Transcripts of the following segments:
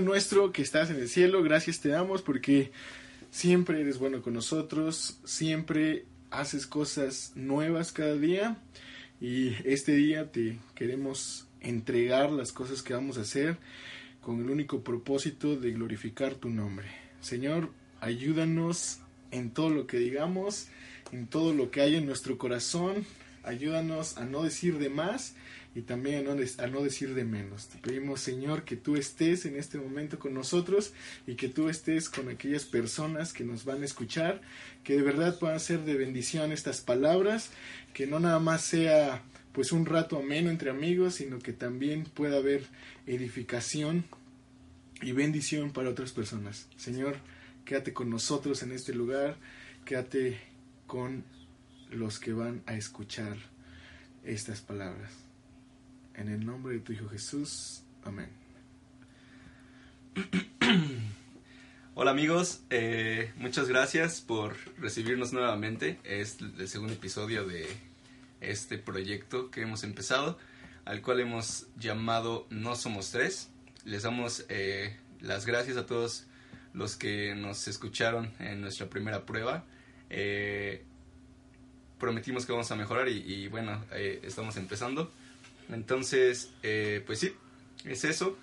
Nuestro que estás en el cielo, gracias te damos porque siempre eres bueno con nosotros, siempre haces cosas nuevas cada día y este día te queremos entregar las cosas que vamos a hacer con el único propósito de glorificar tu nombre. Señor, ayúdanos en todo lo que digamos, en todo lo que hay en nuestro corazón, ayúdanos a no decir de más y también a no, decir de menos. Te pedimos, Señor, que tú estés en este momento con nosotros y que tú estés con aquellas personas que nos van a escuchar, que de verdad puedan ser de bendición estas palabras, que no nada más sea pues un rato ameno entre amigos, sino que también pueda haber edificación y bendición para otras personas. Señor, quédate con nosotros en este lugar, quédate con los que van a escuchar estas palabras. En el nombre de tu Hijo Jesús. Amén. Hola amigos, eh, muchas gracias por recibirnos nuevamente. Es el segundo episodio de este proyecto que hemos empezado, al cual hemos llamado No Somos Tres. Les damos eh, las gracias a todos los que nos escucharon en nuestra primera prueba. Eh, prometimos que vamos a mejorar y, bueno, estamos empezando. Entonces, eh, pues sí, es eso.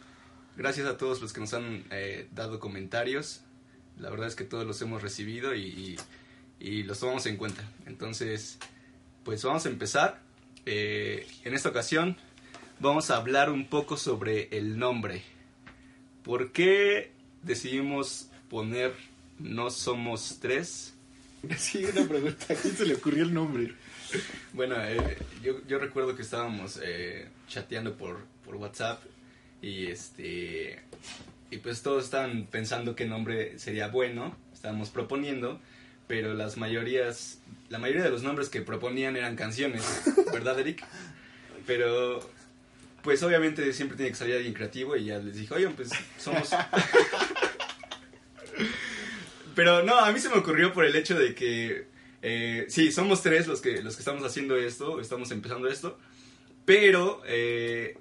Gracias a todos los que nos han eh, dado comentarios. La verdad es que todos los hemos recibido y, los tomamos en cuenta. Entonces, pues vamos a empezar. Eh, en esta ocasión vamos a hablar un poco sobre el nombre. ¿Por qué decidimos poner No Somos Tres? Sí, una pregunta. ¿A quién se le ocurrió el nombre? Bueno, eh, yo, yo, recuerdo que estábamos eh, chateando por, por WhatsApp y este y pues todos estaban pensando qué nombre sería bueno, estábamos proponiendo, pero las mayorías, la mayoría de los nombres que proponían eran canciones, ¿verdad, Eric? Pero pues obviamente siempre tiene que salir alguien creativo y ya les dije, oigan, pues somos... pero no, a mí se me ocurrió por el hecho de que eh, sí, somos tres los que, los que estamos haciendo esto, estamos empezando esto, pero eh,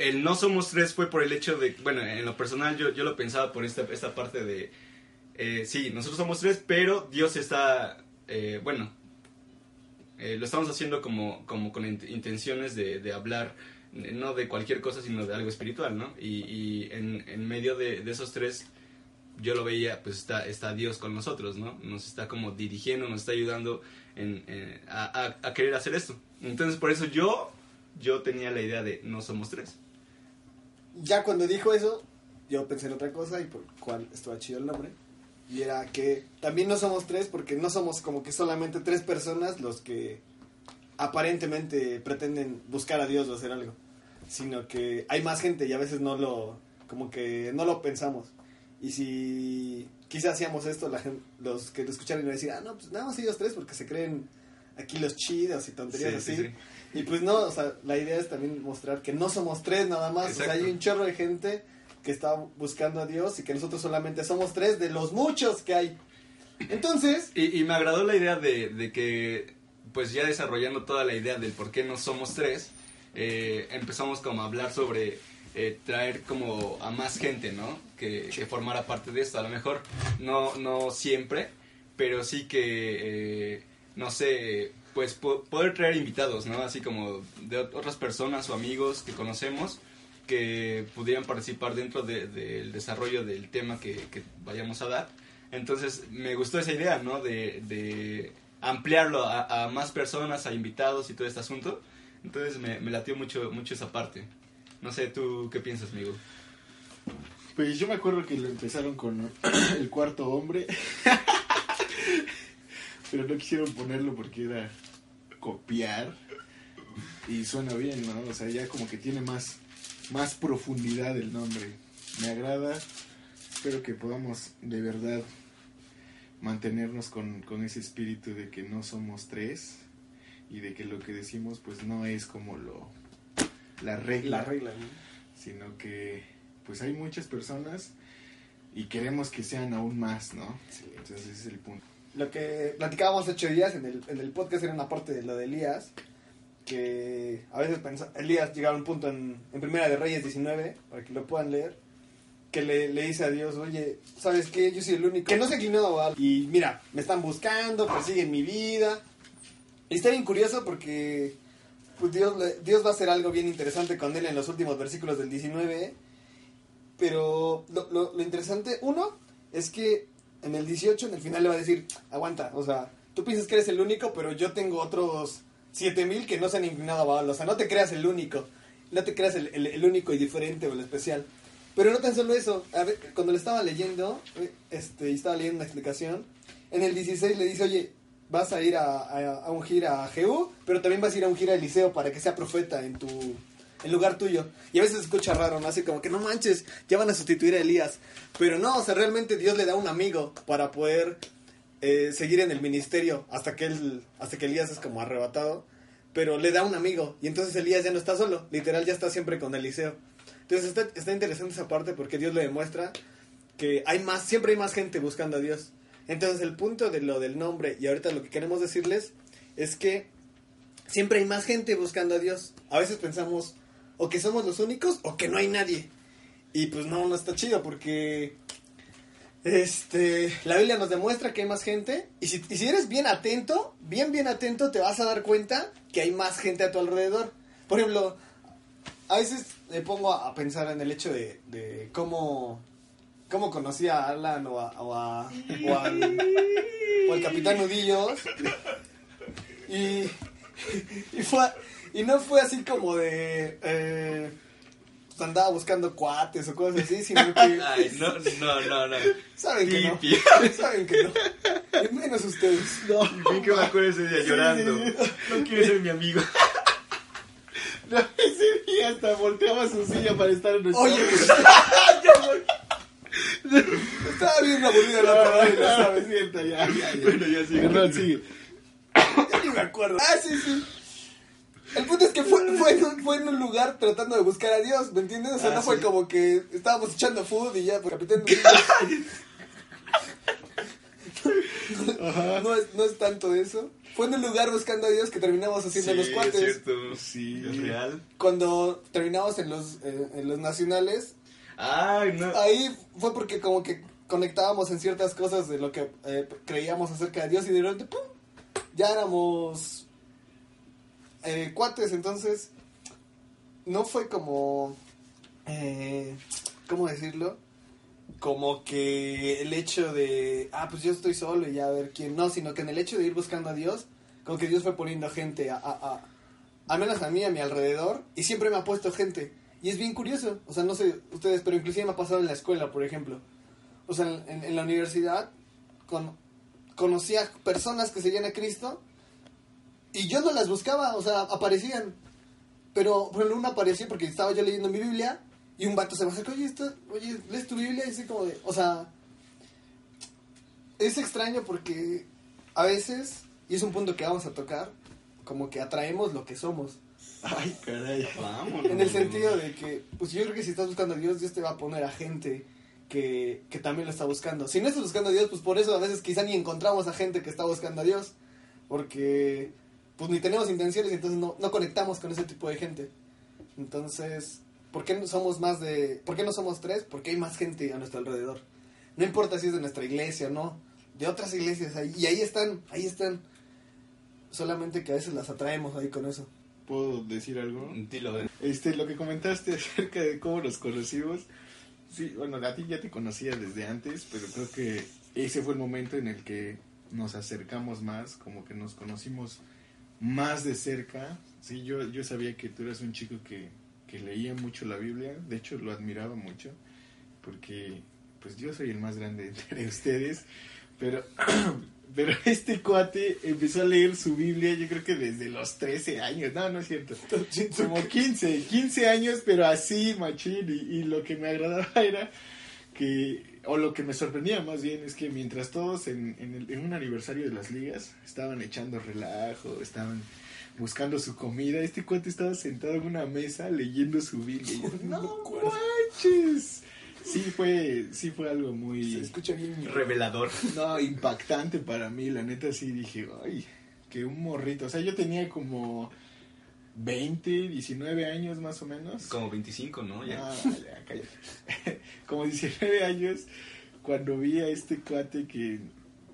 el no somos tres fue por el hecho de, bueno, en lo personal yo, yo lo pensaba por esta, esta parte de, eh, sí, nosotros somos tres, pero Dios está, bueno, lo estamos haciendo como, como con intenciones de, hablar, no de cualquier cosa, sino de algo espiritual, ¿no? Y, en, medio de esos tres yo lo veía, pues está, está Dios con nosotros, ¿no? Nos está como dirigiendo, nos está ayudando en, a, a, querer hacer esto. Entonces, por eso yo, yo tenía la idea de no somos tres. Ya cuando dijo eso, yo pensé en otra cosa y por cual estaba chido el nombre. Y era que también no somos tres porque no somos como que solamente tres personas los que aparentemente pretenden buscar a Dios o hacer algo. Sino que hay más gente y a veces no lo, como que no lo pensamos. Y si quizás hacíamos esto, la gente, los que lo escucharon iban a decir, ah, no, pues nada más ellos tres porque se creen aquí los chidos y tonterías así. Y pues no, o sea, la idea es también mostrar que no somos tres nada más. O sea, hay un chorro de gente que está buscando a Dios y que nosotros solamente somos tres de los muchos que hay. Entonces... Y, me agradó la idea de, de, que, pues ya desarrollando toda la idea del por qué no somos tres, eh, empezamos como a hablar sobre eh, traer como a más gente, ¿no? Que, formara parte de esto. A lo mejor no, no siempre, pero sí que, eh, no sé, pues poder traer invitados, ¿no? Así como de otras personas o amigos que conocemos que pudieran participar dentro del desarrollo del tema que, vayamos a dar. Entonces me gustó esa idea, ¿no? De, ampliarlo a, más personas, a invitados y todo este asunto. Entonces me, me latió mucho, mucho esa parte. No sé, ¿tú qué piensas, amigo? Pues yo me acuerdo que lo empezaron con el cuarto hombre. Pero no quisieron ponerlo porque era copiar. Y suena bien, ¿no? O sea, ya como que tiene más, más profundidad el nombre. Me agrada. Espero que podamos de verdad mantenernos con, con ese espíritu de que no somos tres y de que lo que decimos pues no es como lo la regla, regla sino que pues hay muchas personas y queremos que sean aún más, ¿no? Entonces ese es el punto. Lo que platicábamos ocho días en el, en el podcast era una parte de lo de Elías, que a veces pensa, Elías llegaba a un punto en, en Primera de Reyes 19, para que lo puedan leer, que le, le dice a Dios, oye, ¿sabes qué? Yo soy el único que no se ha inclinado a. Y mira, me están buscando, persiguen mi vida. Y está bien curioso porque pues Dios, va a hacer algo bien interesante con él en los últimos versículos del 19. Pero lo, interesante, uno, es que en el 18, en el final le va a decir, aguanta, o sea, tú piensas que eres el único, pero yo tengo otros 7000 que no se han inclinado a Baal. O sea, no te creas el único, no te creas el, único y diferente o el especial. Pero no tan solo eso, cuando le estaba leyendo, eh, este, y estaba leyendo una explicación, en el 16 le dice, oye, vas a ir a, a, a ungir a Jehú, pero también vas a ir a ungir a Eliseo para que sea profeta en tu en lugar tuyo. Y a veces escucha raro, ¿no? Así como que no manches, ya van a sustituir a Elías. Pero no, o sea, realmente Dios le da un amigo para poder eh, seguir en el ministerio hasta que él, hasta que Elías es como arrebatado. Pero le da un amigo y entonces Elías ya no está solo, literal ya está siempre con Eliseo. Entonces está, está interesante esa parte porque Dios le demuestra que hay más, siempre hay más gente buscando a Dios. Entonces el punto de lo del nombre y ahorita lo que queremos decirles es que siempre hay más gente buscando a Dios. A veces pensamos o que somos los únicos o que no hay nadie. Y pues no, no está chido porque este, la Biblia nos demuestra que hay más gente y si, eres bien atento, bien bien atento, te vas a dar cuenta que hay más gente a tu alrededor. Por ejemplo, a veces me pongo a, a pensar en el hecho de, de cómo, cómo conocí a Alan o, a, o, a- o al, o al Capitán Nudillos. Y, y, fue, y no fue así como de... eh, pues andaba buscando cuates o cosas así, sino que... Ay, no, no, no, no. Saben que no. Saben que no. Y menos ustedes. Vi que me acuerdo ese día llorando. No quiero ser mi amigo. No, ese día hasta volteaba su silla para estar en nuestro... Oye, estaba bien aburrida la no, palabra, no, ¿sabes? es cierto, ya, ya, ya. Bueno, ya sigue. Perdón, sigue. Ya ni me acuerdo. Ah, sí, sí. El punto es que fue, fue, en un, fue en un lugar tratando de buscar a Dios, ¿me entiendes? O sea, Ah, no fue como que estábamos echando food y ya, pues capitán. Ajá. No es, no es tanto eso. Fue en un lugar buscando a Dios que terminamos haciendo los es cuates. cierto. Sí. Es real. Cuando terminamos en los, eh, en los nacionales, Ahí fue porque como que conectábamos en ciertas cosas de lo que eh, creíamos acerca de Dios y de repente ¡pum! ya éramos eh, cuates entonces no fue como eh, cómo decirlo como que el hecho de ah pues yo estoy solo y ya a ver quién no sino que en el hecho de ir buscando a Dios como que Dios fue poniendo gente a, a, menos a mí a mi alrededor y siempre me ha puesto gente y es bien curioso o sea no sé ustedes pero inclusive me ha pasado en la escuela por ejemplo. O sea en, la universidad con, conocía personas que seguían a Cristo y yo no las buscaba o sea aparecían. Pero por ejemplo una apareció porque estaba yo leyendo mi Biblia y un vato se me acercó oye esto oye lees tu Biblia y así como de o sea es extraño porque a veces y es un punto que vamos a tocar como que atraemos lo que somos Ay, caray. Vámonos. en el sentido de que, pues yo creo que si estás buscando a Dios, Dios te va a poner a gente que, que también lo está buscando. Si no estás buscando a Dios, pues por eso a veces quizá ni encontramos a gente que está buscando a Dios. Porque pues ni tenemos intenciones y entonces no, no conectamos con ese tipo de gente. Entonces, ¿por qué no somos más de... ¿Por qué no somos tres? Porque hay más gente a nuestro alrededor. No importa si es de nuestra iglesia o no. De otras iglesias ahí. Y ahí están, ahí están. Solamente que a veces las atraemos ahí con eso. ¿Puedo decir algo? Dilo. Este, lo que comentaste acerca de cómo nos conocimos. Sí, bueno, a ti ya te conocía desde antes, pero creo que ese fue el momento en el que nos acercamos más, como que nos conocimos más de cerca. Sí, yo, yo sabía que tú eras un chico que, que leía mucho la Biblia, de hecho lo admiraba mucho, porque pues yo soy el más grande entre ustedes, pero, pero este cuate empezó a leer su Biblia yo creo que desde los 13 años, no, no es cierto, como 15, 15 años, pero así, machín, y, y lo que me agradaba era que, o lo que me sorprendía más bien, es que mientras todos en, en, el- en un aniversario de las ligas estaban echando relajo, estaban buscando su comida, este cuate estaba sentado en una mesa leyendo su Biblia. Y yo, no manches. Sí fue, sí fue algo Se muy escucha bien. Revelador. no, impactante para mí, la neta sí dije, ay, que un morrito, o sea, yo tenía como 20, 19 años más o menos. Como 25, ¿no? Ya. Ah, ya, cállate. como 19 años cuando vi a este cuate que,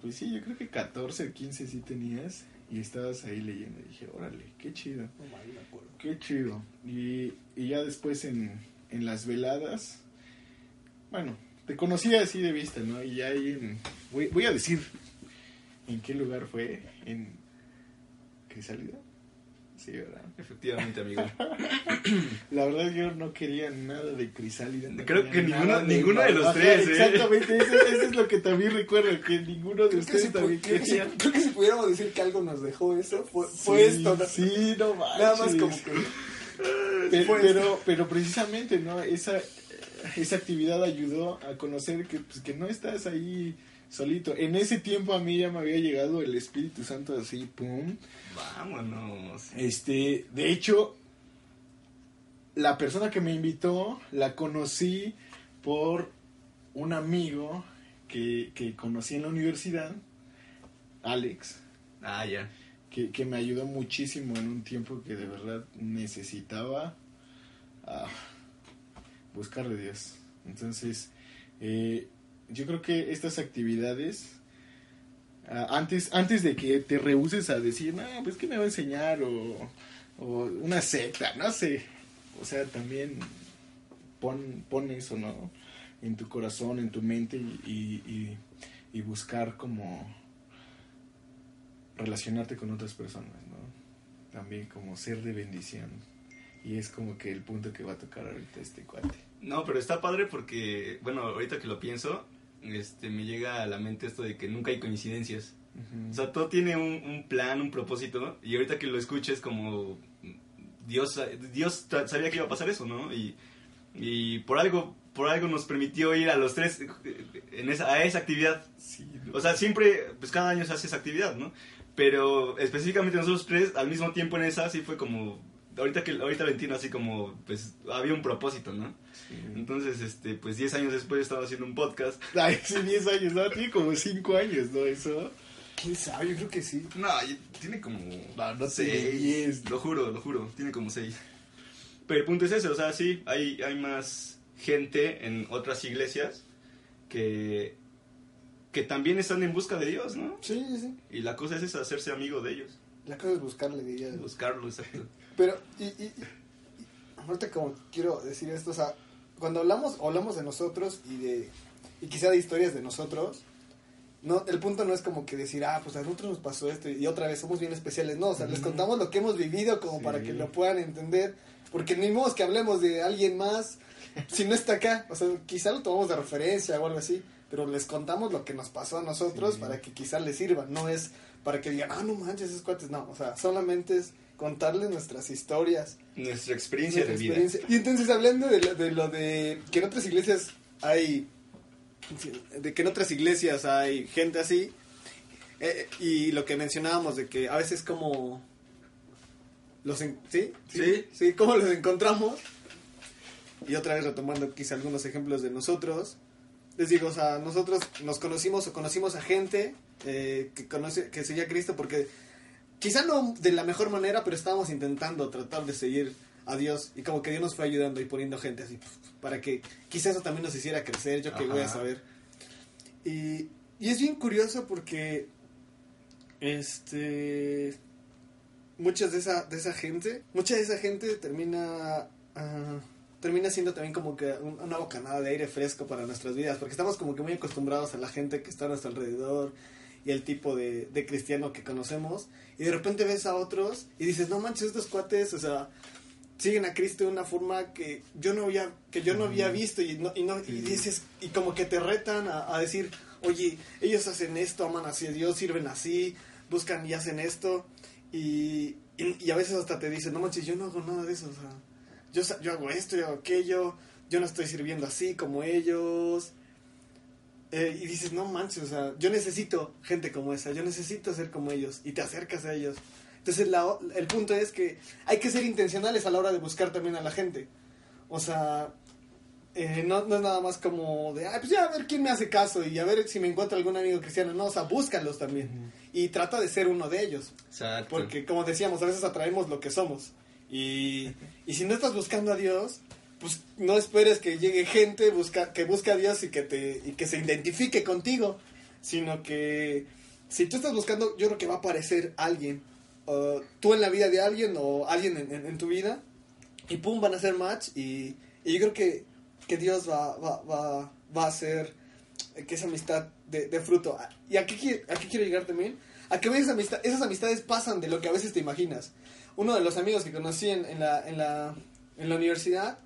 pues sí, yo creo que 14 o 15 sí tenías y estabas ahí leyendo. Y dije, órale, qué chido, No mal, me acuerdo. qué chido. Y, y ya después en, en las veladas, bueno, te conocía así de vista, ¿no? Y ya ahí en, voy, voy a decir en qué lugar fue, en Crisálida. Sí, ¿verdad? Efectivamente, amigo. La verdad yo no quería nada de Crisálida. no Creo quería que ninguno- ninguno de los tres, ¿eh? Exactamente, eso, eso es lo que también recuerdo, que ninguno de Creo que, ustedes si, pu- también creo, que si, quería. creo que si pudiéramos decir que algo nos dejó eso, fue, fue Sí, esto. ¿no? Sí, no manches. Nada más como que... Pero, pero, pero precisamente, ¿no? Esa, esa actividad ayudó a conocer que, pues, que no estás ahí solito. En ese tiempo a mí ya me había llegado el Espíritu Santo así, pum. Vámonos. Este, de hecho, la persona que me invitó la conocí por un amigo que, que conocí en la universidad, Alex, Ah, ya. que, que me ayudó muchísimo en un tiempo que de verdad necesitaba ah, buscar de Dios. Entonces, eh, yo creo que estas actividades, ah, antes, antes de que te rehuses a decir, no, pues que me va a enseñar o, una secta, no sé. O sea, también pon, pon eso, ¿no? En tu corazón, en tu mente y- y buscar como relacionarte con otras personas, ¿no? También como ser de bendición. Y es como que el punto que va a tocar ahorita este cuate. No, pero está padre porque, bueno, ahorita que lo pienso, este, me llega a la mente esto de que nunca hay coincidencias. O sea, todo tiene un, un plan, un propósito, y ahorita que lo escuches como Dios, Dios sabía que iba a pasar eso, ¿no? Y, y por algo, por algo nos permitió ir a los tres en esa, a esa actividad. Sí, O sea, siempre, pues cada año se hace esa actividad, ¿no? Pero específicamente nosotros tres, al mismo tiempo en esa, sí fue como, ahorita que ahorita lo entiendo así como, pues había un propósito, ¿no? Entonces, este, pues 10 años después estaba haciendo un podcast. Ay, sí, 10 años, ¿no? Tiene como 5 años, ¿no? Eso. ¿Quién sabe? Yo creo que sí. No, tiene como No, no seis, tiene 10. Lo juro, lo juro, tiene como seis. Pero el punto es ese, o sea, sí, hay, hay más gente en otras iglesias que, que también están en busca de Dios, ¿no? Sí, sí, sí. Y la cosa es esa, hacerse amigo de ellos, La cosa es buscarle, diría. buscarlo, exacto. Pero, y, y, y- ahorita como quiero decir esto, o sea, cuando hablamos, hablamos de nosotros y de, y quizá de historias de nosotros, no, el punto no es como que decir, ah, pues a nosotros nos pasó esto y otra vez somos bien especiales, no, o sea, les contamos lo que hemos vivido como Sí. para que lo puedan entender, porque ni modo que hablemos de alguien más si no está acá, o sea, quizá lo tomamos de referencia o algo así, pero les contamos lo que nos pasó a nosotros Sí. para que quizá les sirva, no es para que digan, ah, no manches, esos cuates, no, o sea, solamente es contarles nuestras historias, Nuestra experiencia nuestra de vida. experiencia. Y entonces hablando de lo, de lo de que en otras iglesias hay, de que en otras iglesias hay gente así, eh, y lo que mencionábamos de que a veces como los en- ¿sí? Sí. sí cómo los encontramos y otra vez retomando quizá algunos ejemplos de nosotros les digo o sea nosotros nos conocimos o conocimos a gente eh, que conoce que seguía a Cristo porque quizá no de la mejor manera pero estábamos intentando tratar de seguir a Dios y como que Dios nos fue ayudando y poniendo gente así para que quizá eso también nos hiciera crecer yo que voy a saber. Y, y es bien curioso porque este muchas de esa de esa gente mucha de esa gente termina ah, termina siendo también como que un- una bocanada de aire fresco para nuestras vidas porque estamos como que muy acostumbrados a la gente que está a nuestro alrededor y el tipo de, de cristiano que conocemos y de repente ves a otros y dices no manches estos cuates o sea siguen a Cristo de una forma que yo no había que yo no había visto y no, y no y dices y como que te retan a, a decir oye ellos hacen esto aman así a Dios sirven así buscan y hacen esto y, y, y a veces hasta te dicen no manches yo no hago nada de eso o sea yo yo hago esto yo hago aquello yo no estoy sirviendo así como ellos Eh, y dices no manches o sea yo necesito gente como esa yo necesito ser como ellos y te acercas a ellos entonces la el punto es que hay que ser intencionales a la hora de buscar también a la gente. O sea, eh, no, no es nada más como de, ah, pues ya a ver quién me hace caso y a ver si me encuentro algún amigo cristiano. No, o sea, búscalos también. Y trata de ser uno de ellos. Exacto. Porque, como decíamos, a veces atraemos lo que somos. Y, y si no estás buscando a Dios, pues no esperes que llegue gente busca, que busque a Dios y que, te, y que se identifique contigo, sino que si tú estás buscando, yo creo que va a aparecer alguien, uh, tú en la vida de alguien o alguien en, tu vida, y pum, van a hacer match y, y yo creo que, que Dios va, va, va, va a hacer que esa amistad de, fruto. ¿Y a qué, qui- a qué quiero llegar también? A que esas, esas amistades pasan de lo que a veces te imaginas. Uno de los amigos que conocí en, en la, en, la, en la universidad,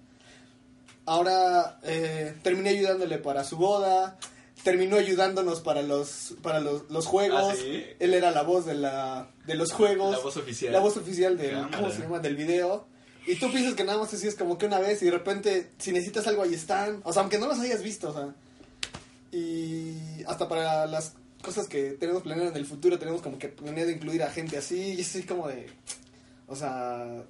ahora eh, terminé ayudándole para su boda, terminó ayudándonos para los, para los, los juegos. Ah, ¿sí? Él era la voz de, la, de los juegos. La voz oficial. La voz oficial del, Cámara. ¿cómo se llama? Del video. Y tú piensas que nada más así es como que una vez y de repente si necesitas algo ahí están. O sea, aunque no los hayas visto, o sea. Y hasta para las cosas que tenemos planeado en el futuro tenemos como que planeado incluir a gente así. Y es así como de... O sea,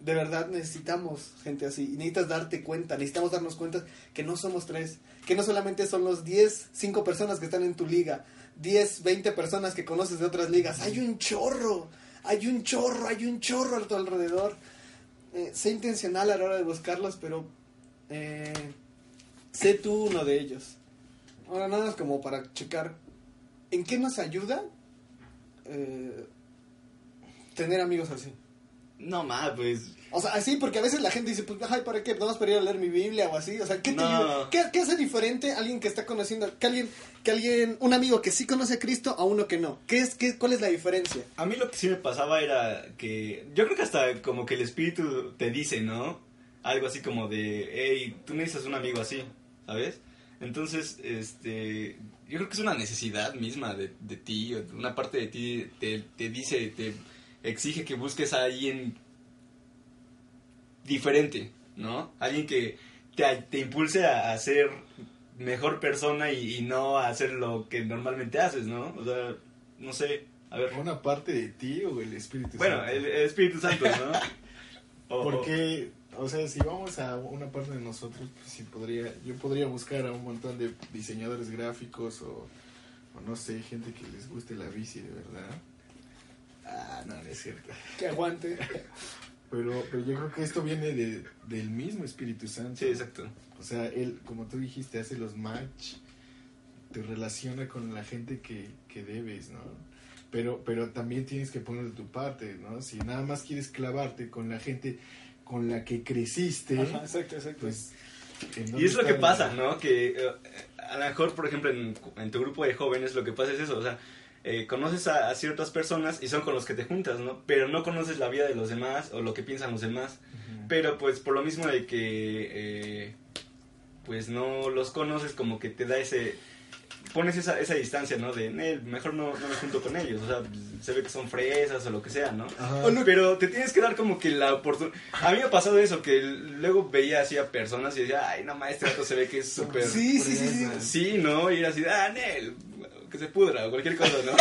de verdad necesitamos gente así. Y necesitas darte cuenta, necesitamos darnos cuenta que no somos tres. Que no solamente son los 10, 5 personas que están en tu liga. 10, 20 personas que conoces de otras ligas. Hay un chorro. Hay un chorro, hay un chorro a tu alrededor. Eh, sé intencional a la hora de buscarlos, pero eh, sé tú uno de ellos. Ahora nada más como para checar en qué nos ayuda eh, tener amigos así. No más, pues. O sea, así porque a veces la gente dice, pues, ay, ¿para qué? ¿Vamos para ir a leer mi Biblia o así? O sea, ¿qué te No. ¿Qué, qué hace diferente alguien que está conociendo, que alguien, que alguien, un amigo que sí conoce a Cristo a uno que no? ¿Qué es, qué, ¿Cuál es la diferencia? A mí lo que sí me pasaba era que. Yo creo que hasta como que el espíritu te dice, ¿no? Algo así como de. Hey, tú necesitas un amigo así, ¿sabes? Entonces, este. Yo creo que es una necesidad misma de, de ti. Una parte de ti te, te dice, te exige que busques a alguien diferente, ¿no? Alguien que te, te impulse a, a ser mejor persona y, y no a hacer lo que normalmente haces, ¿no? O sea, no sé, a ver. ¿Una parte de ti o el Espíritu Bueno, Santo? el, el Espíritu Santo, ¿no? O- Porque, o sea, si vamos a una parte de nosotros, pues sí podría, yo podría buscar a un montón de diseñadores gráficos o, o no sé, gente que les guste la bici de verdad. Ah, no, no es cierto. Que aguante. Pero, pero yo creo que esto viene de, del mismo Espíritu Santo. Sí, exacto. O sea, él, como tú dijiste, hace los match, te relaciona con la gente que, que debes, ¿no? Pero, pero también tienes que poner de tu parte, ¿no? Si nada más quieres clavarte con la gente con la que creciste, Ajá, exacto, exacto. pues... ¿en Y es lo que pasa, ¿no? Que eh, a lo mejor, por ejemplo, en, en tu grupo de jóvenes lo que pasa es eso, o sea, eh, conoces a, a ciertas personas y son con los que te juntas, ¿no? Pero no conoces la vida de los demás o lo que piensan los demás. Pero pues por lo mismo de que eh, pues no los conoces como que te da ese pones esa, esa distancia, ¿no? De "Nel, mejor no, no me junto con ellos, o sea, se ve que son fresas o lo que sea, ¿no? Pero te tienes que dar como que la oportunidad. A mí me ha pasado eso, que luego veía así a personas y decía, ay, no, ma, este gato se ve que es súper... Sí, sí, sí, sí. Sí, ¿no? Y era así, ah, Nel, que se pudra o cualquier cosa, ¿no?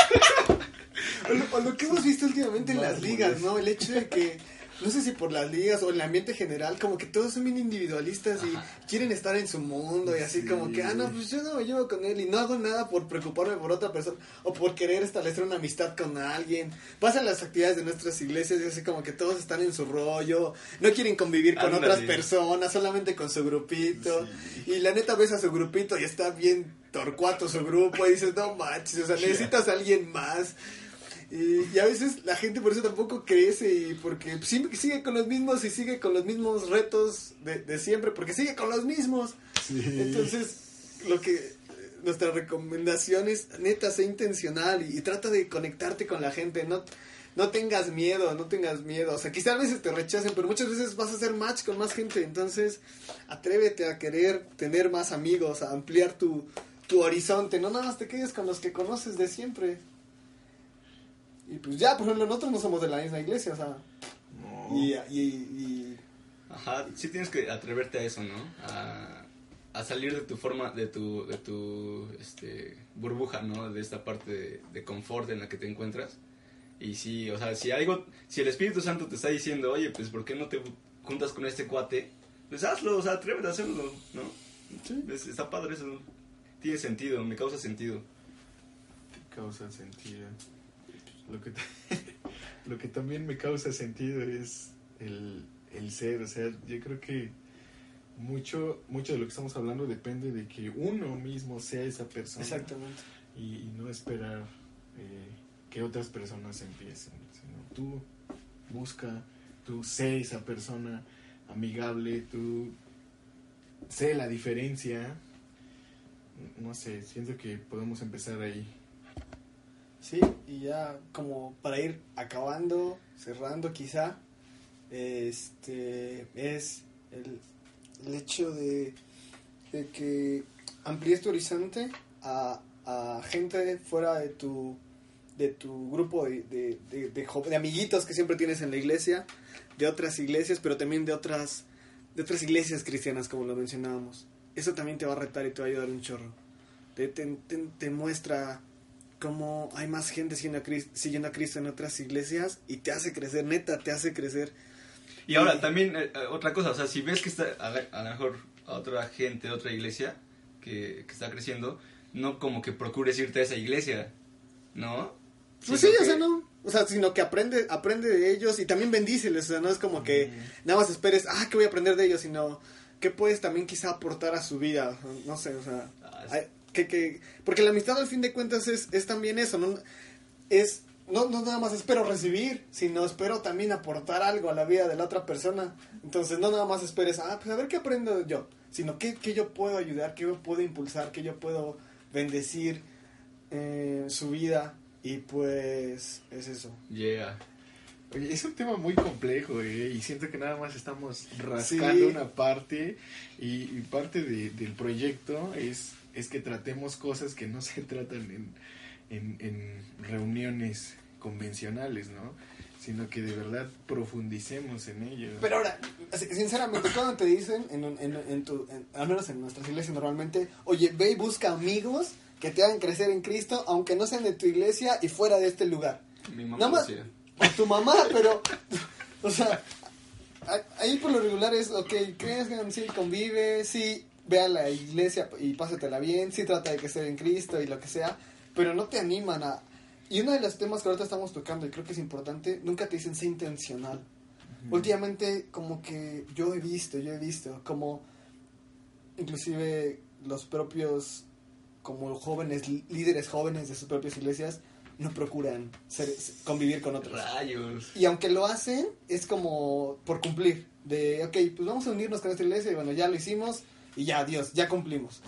O lo, o lo que hemos visto últimamente en las ligas, ¿no? El hecho de que, no sé si por las ligas o en el ambiente general, como que todos son bien individualistas y quieren estar en su mundo y así Sí. como que, ah, no, pues yo no me llevo con él y no hago nada por preocuparme por otra persona o por querer establecer una amistad con alguien. Pasan las actividades de nuestras iglesias y así como que todos están en su rollo, no quieren convivir con Ándale. otras personas, solamente con su grupito. Y la neta ves a su grupito y está bien torcuato su grupo y dices, no manches, o sea, necesitas a alguien más. Y, y a veces la gente por eso tampoco crece y porque sigue, sigue con los mismos y sigue con los mismos retos de, de siempre, porque sigue con los mismos. Sí. Entonces, lo que nuestra recomendación es, neta, sé intencional y, y trata de conectarte con la gente, no, no tengas miedo, no tengas miedo. O sea, quizá a veces te rechacen, pero muchas veces vas a hacer match con más gente. Entonces, atrévete a querer tener más amigos, a ampliar tu, tu horizonte. No nada más te quedes con los que conoces de siempre. Y pues ya, por ejemplo, nosotros no somos de la misma iglesia, o sea, No. y, y, y- Ajá, sí tienes que atreverte a eso, ¿no? A, a salir de tu forma, de tu, de tu este, burbuja, ¿no? De esta parte de, de confort en la que te encuentras. Y sí, o sea, si algo, si el Espíritu Santo te está diciendo, oye, pues ¿por qué no te juntas con este cuate? Pues hazlo, o sea, atrévete a hacerlo, ¿no? Sí. Es- está padre eso. Tiene sentido, me causa sentido. causa sentido. Lo que, lo que también me causa sentido es el, el ser, o sea, yo creo que mucho, mucho de lo que estamos hablando depende de que uno mismo sea esa persona. Exactamente. Y, y no esperar eh, que otras personas empiecen, sino tú busca, tú sé esa persona amigable, tú sé la diferencia. No sé, siento que podemos empezar ahí. Sí, y ya como para ir acabando, cerrando quizá, este es el, el hecho de, de que amplíes tu horizonte a, a gente fuera de tu de tu grupo de, de, de, amiguitos que siempre tienes en la iglesia, de otras iglesias, pero también de otras de otras iglesias cristianas, como lo mencionábamos. Eso también te va a retar y te va a ayudar un chorro. Te, te, te- te muestra cómo hay más gente siguiendo a, Cristo, siguiendo a Cristo en otras iglesias y te hace crecer, neta, te hace crecer. Y ahora también eh, eh, otra cosa, o sea, si ves que está a, a lo mejor a otra gente, otra iglesia que, que está creciendo, no como que procures irte a esa iglesia, ¿no? Pues Sino sí, o sea, no. O sea, sino que aprende, aprende de ellos y también bendíceles. O sea, no es como que nada más esperes, ah, que voy a aprender de ellos, sino que puedes también quizá aportar a su vida. No sé, o sea, Ah, hay- que, que, porque la amistad al fin de cuentas es, es también eso, ¿no? Es, no, no nada más espero recibir, sino espero también aportar algo a la vida de la otra persona. Entonces, no nada más esperes, ah, pues a ver qué aprendo yo, sino que, que yo puedo ayudar, que yo puedo impulsar, que yo puedo bendecir eh, su vida. Y pues, es eso. Yeah. Oye, es un tema muy complejo, ¿eh? Y siento que nada más estamos rascando Sí. una parte y, y parte de- del proyecto es, es que tratemos cosas que no se tratan en, en, en reuniones convencionales, ¿no? Sino que de verdad profundicemos en ello. Pero ahora, sinceramente, cuando te dicen, en, en, en tu, en- al menos en nuestras iglesias normalmente, oye, ve y busca amigos que te hagan crecer en Cristo, aunque no sean de tu iglesia y fuera de este lugar. Mi mamá Nada más-. O tu mamá, pero, o sea, ahí por lo regular es, ok, crezcan, sí, convive, sí, ve a la iglesia y pásatela bien, sí trata de crecer en Cristo y lo que sea, pero no te animan a... Y uno de los temas que ahorita estamos tocando y creo que es importante, nunca te dicen sé intencional. Últimamente como que yo he visto, yo he visto como inclusive los propios como jóvenes, líderes jóvenes de sus propias iglesias no procuran ser, convivir con otros. Rayos. Y aunque lo hacen, es como por cumplir. De, ok, pues vamos a unirnos con esta iglesia y bueno, ya lo hicimos y ya, Dios, ya cumplimos.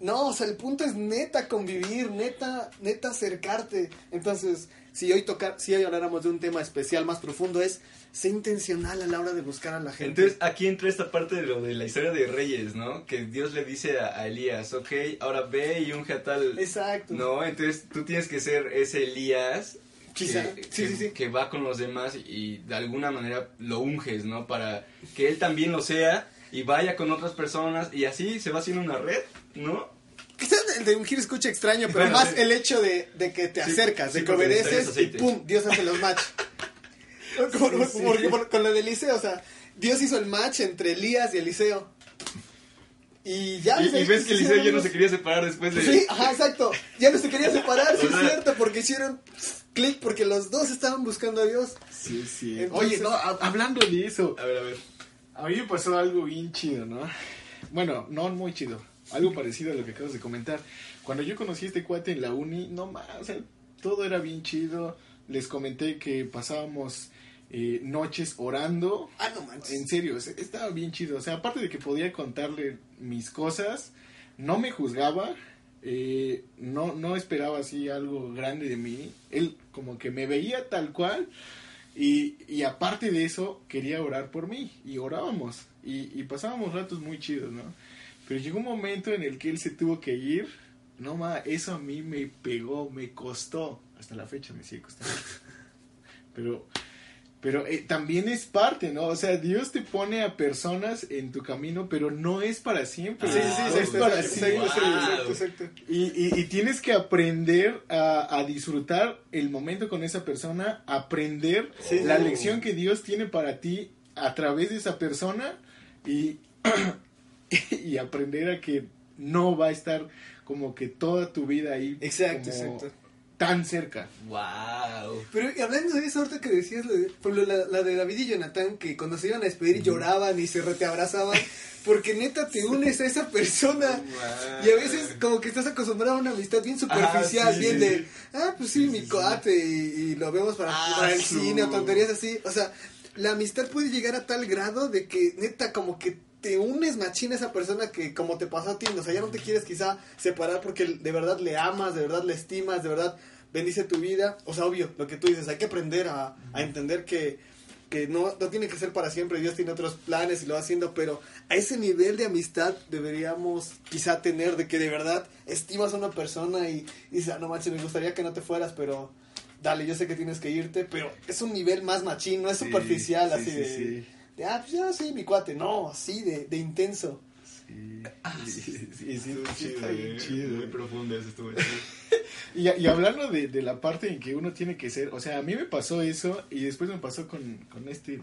No, o sea, el punto es neta convivir, neta, neta acercarte. Entonces, si hoy tocar, si hoy habláramos de un tema especial más profundo, es ser intencional a la hora de buscar a la gente. Entonces aquí entra esta parte de lo de la historia de Reyes, ¿no? Que Dios le dice a, a Elías, ok, ahora ve y unge a tal... Exacto. No, entonces tú tienes que ser ese Elías Quizá. que, Sí, que- sí, sí. que va con los demás y de alguna manera lo unges, ¿no? Para que él también lo sea y vaya con otras personas y así se va haciendo una red, ¿no? Quizás el de ungir escucha extraño, pero Bueno, más sí. el hecho de, de que te acercas, sí, de que obedeces y pum, Dios hace los match. Como- Sí, sí. porque por- con lo de Eliseo, o sea, Dios hizo el match entre Elías y Eliseo. Y ya. Y, y ves que se Eliseo ya no se quería separar después de... Sí, ajá, exacto. Ya no se quería separar, sí es cierto, porque hicieron clic porque los dos estaban buscando a Dios. Sí, sí. Entonces- Oye, no, hablando de eso, A ver, a ver. A mí me pasó algo bien chido, ¿no? Bueno, no muy chido. Algo parecido a lo que acabas de comentar. Cuando yo conocí a este cuate en la uni, no más, o sea, todo era bien chido. Les comenté que pasábamos eh, noches orando. Ah, no manches. En serio, estaba bien chido. O sea, aparte de que podía contarle mis cosas, no me juzgaba, eh, no, no esperaba así algo grande de mí. Él como que me veía tal cual y, y aparte de eso quería orar por mí y orábamos y, y pasábamos ratos muy chidos, ¿no? Pero llegó un momento en el que él se tuvo que ir. No, ma, eso a mí me pegó, me costó. Hasta la fecha me sigue costando. Pero pero eh, también es parte, ¿no? O sea, Dios te pone a personas en tu camino, pero no es para siempre. Sí, sí, sí, es exacto, para siempre. exacto, exacto. Y, y- y tienes que aprender a, a disfrutar el momento con esa persona, aprender la lección que Dios tiene para ti a través de esa persona y, y aprender a que no va a estar como que toda tu vida ahí Exacto, como exacto. Tan cerca. Wow. Pero y hablando de eso, ahorita que decías, por ejemplo, la, la de David y Jonathan, que cuando se iban a despedir lloraban y se te abrazaban, porque neta te unes a esa persona. Y a veces como que estás acostumbrado a una amistad bien superficial, Ah, sí, bien sí, de, sí. ah, pues sí, mi cuate, y, y lo vemos para, Ah, para el su- cine o tonterías así. O sea, la amistad puede llegar a tal grado de que neta como que te unes machín a esa persona que como te pasó a ti, o sea, ya no te quieres quizá separar porque de verdad le amas, de verdad le estimas, de verdad bendice tu vida. O sea, obvio, lo que tú dices, hay que aprender a, a entender que, que no, no tiene que ser para siempre, Dios tiene otros planes y lo va haciendo, pero a ese nivel de amistad deberíamos quizá tener de que de verdad estimas a una persona y, y dices, ah, no manches, me gustaría que no te fueras, pero dale, yo sé que tienes que irte, pero es un nivel más machín, no es Sí, superficial, sí, así sí, de, sí. De, ah, pues ya sí, mi cuate, no, así de, de intenso. Sí, Ah, sí, sí, sí, Estuvo sí, chido, está bien eh. chido. Muy profundo eso estuvo chido. Y, y hablando de, de la parte en que uno tiene que ser, o sea, a mí me pasó eso y después me pasó con, con este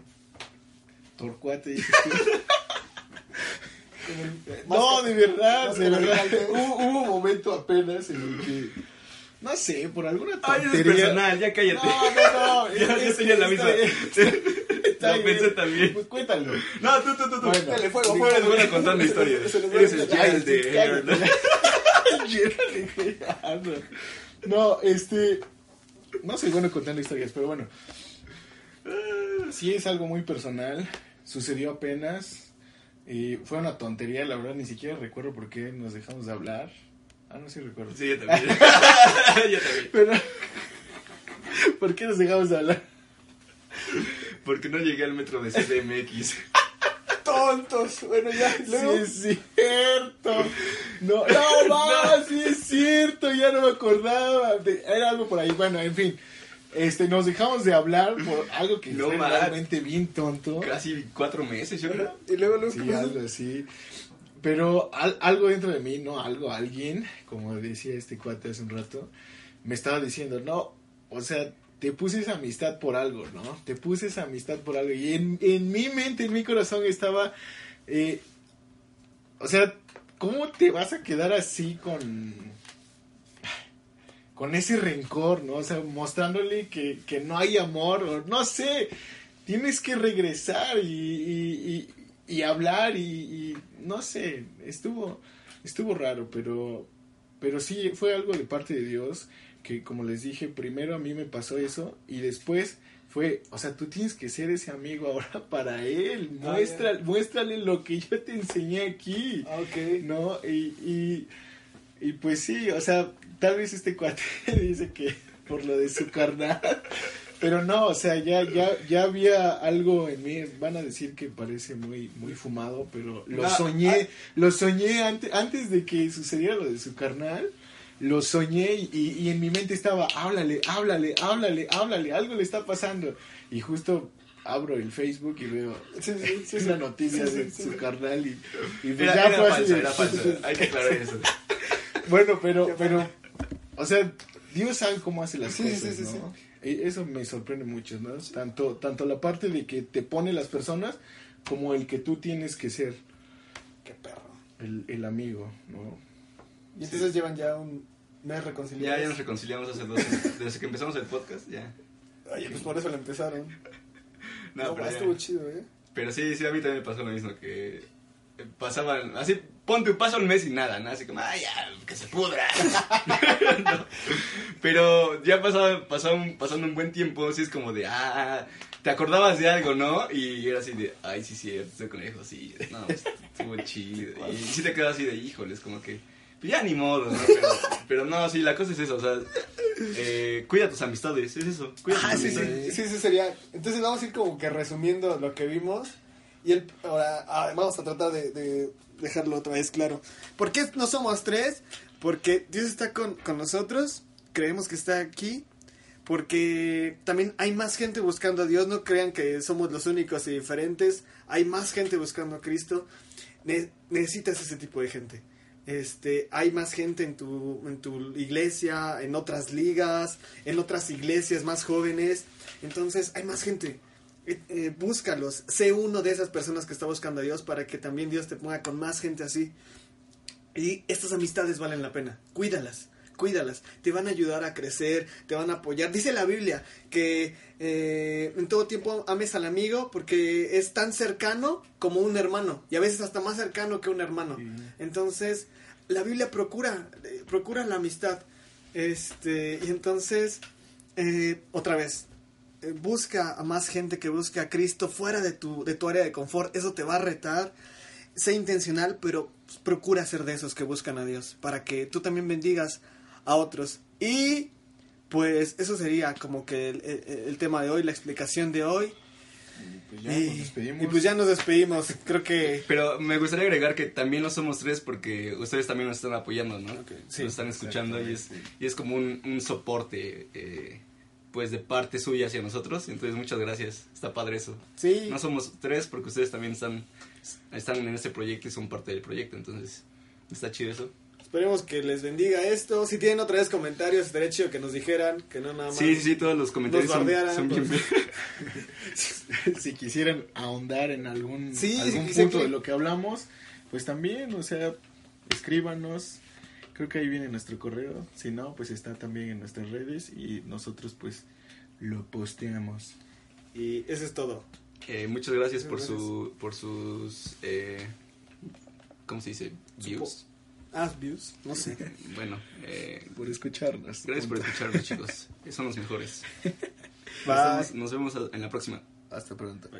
torcuate. tú. No, de verdad, de verdad. Hubo, hubo un momento apenas en el que, no sé, por alguna Ay, es tontería. personal, ya cállate. No, no, no. Ya, es yo tenía que la misma. Lo pensé también. Pues cuéntalo. No, tú, tú, tú, tú. Bueno. Dale, fuego, fuego. los voy Eres el. Gerald de Gerald. No, este. No soy bueno contando historias, pero bueno. Sí es algo muy personal. Sucedió apenas. Y fue una tontería, la verdad, ni siquiera recuerdo por qué nos dejamos de hablar. Ah, no, sí recuerdo. Sí, yo también. yo también. Pero. ¿Por qué nos dejamos de hablar? Porque no llegué al metro de CDMX. Tontos. Bueno, ya, luego. Sí es cierto. No, no, no, sí es cierto, ya no me acordaba. Era algo por ahí. Bueno, en fin. Este, nos dejamos de hablar por algo que No fue realmente bien tonto. Casi cuatro meses, yo creo. Y luego, luego, Sí, algo así. Pero al- algo dentro de mí, ¿no? Algo, alguien, como decía este cuate hace un rato, me estaba diciendo, no, o sea, te puse amistad por algo, ¿no? Te puse amistad por algo. Y en, en mi mente, en mi corazón estaba, eh, o sea, ¿cómo te vas a quedar así con, con ese rencor, ¿no? O sea, mostrándole que, que no hay amor, no sé, tienes que regresar y, y, y- hablar y no sé, estuvo, estuvo raro, pero, pero sí fue algo de parte de Dios que como les dije, primero a mí me pasó eso y después fue, o sea, tú tienes que ser ese amigo ahora para él, Ah, muestra, muéstrale lo que yo te enseñé aquí. Ah, ok. ¿no? Y, y, y pues sí, o sea, tal vez este cuate dice que por lo de su carnal, pero no, o sea, ya, ya, ya había algo en mí, van a decir que parece muy, muy fumado, pero lo No, soñé, ah. lo soñé antes, antes de que sucediera lo de su carnal. Lo soñé y, y- en mi mente estaba, háblale, háblale, háblale, háblale, algo le está pasando. Y justo abro el Facebook y veo Sí, sí, sí, una noticia de su carnal y, y pues Era, ya era fue así falso, de- era falso. Hay que aclarar eso. bueno, pero, pero, o sea, Dios sabe cómo hace las cosas, sí, sí, ¿no? Y eso me sorprende mucho, ¿no? Tanto, tanto la parte de que te pone las personas como el que tú tienes que ser Qué perro. el, el amigo, ¿no? Y entonces llevan ya un mes Ya, reconciliados. ya nos reconciliamos hace dos meses. Desde que empezamos el podcast, ya. Oye, pues por eso lo empezaron. No, No, pero, ya. estuvo chido, ¿eh? Pero sí, sí, a mí también me pasó lo mismo. Que pasaban, así, ponte, pasa un mes y nada, ¿no? Así como, ay, ya, que se pudra. No. Pero ya pasaba un- pasando un buen tiempo, así es como de, ah, te acordabas de algo, ¿no? Y era así de, ay, sí, sí, estoy conejo, sí, no, estuvo chido. Y sí te quedas así de, híjoles, como que, pues ya ni modo, ¿no? Pero, pero no, sí, la cosa es eso, o sea, eh, cuida tus amistades, es eso, cuida tus Ah, sí, sí, amistades. sí, sí, sería. Entonces vamos a ir como que resumiendo lo que vimos. Y el, ahora ah, vamos a tratar de, de dejarlo otra vez claro. ¿Por qué no somos tres? Porque Dios está con, con nosotros, creemos que está aquí. Porque también hay más gente buscando a Dios, no crean que somos los únicos y diferentes. Hay más gente buscando a Cristo. Ne- necesitas ese tipo de gente. Este, hay más gente en tu, en tu iglesia, en otras ligas, en otras iglesias más jóvenes. Entonces, hay más gente. Eh, eh, búscalos. Sé uno de esas personas que está buscando a Dios para que también Dios te ponga con más gente así. Y estas amistades valen la pena. Cuídalas. cuídalas, te van a ayudar a crecer, te van a apoyar. Dice la Biblia que eh, en todo tiempo ames al amigo porque es tan cercano como un hermano y a veces hasta más cercano que un hermano. Entonces, la Biblia procura, eh, procura la amistad. Este, y entonces, eh, otra vez, busca a más gente que busque a Cristo fuera de tu, de tu área de confort. Eso te va a retar. Sé intencional, pero procura ser de esos que buscan a Dios para que tú también bendigas a otros. Y pues eso sería como que el, el- el tema de hoy, la explicación de hoy. Y pues ya y, nos despedimos. y pues ya nos despedimos. Creo que Pero me gustaría agregar que también no somos tres porque ustedes también nos están apoyando, ¿no? Ok, sí, nos están escuchando y es, y es como un, un soporte, eh, pues de parte suya hacia nosotros. Entonces, muchas gracias. Está padre eso. sí. No somos tres porque ustedes también están, están en este proyecto y son parte del proyecto. Entonces, está chido eso. Esperemos que les bendiga esto. Si tienen otra vez comentarios, estaría chido que nos dijeran, que no nada más. Sí, sí, todos los comentarios son, son bien... pues. si quisieran ahondar en algún, Sí, algún si punto que- de lo que hablamos, pues también, o sea, escríbanos. Creo que ahí viene nuestro correo. Si no, pues está también en nuestras redes y nosotros pues lo posteamos. Y eso es todo. Eh, muchas gracias por, Muchas su, por sus... Eh, ¿Cómo se dice? Views. Ah, views, no sé. Bueno, eh, Por escucharnos. gracias por escucharnos, chicos. Son los mejores. Bye. Nos vemos, nos vemos en la próxima. Hasta pronto.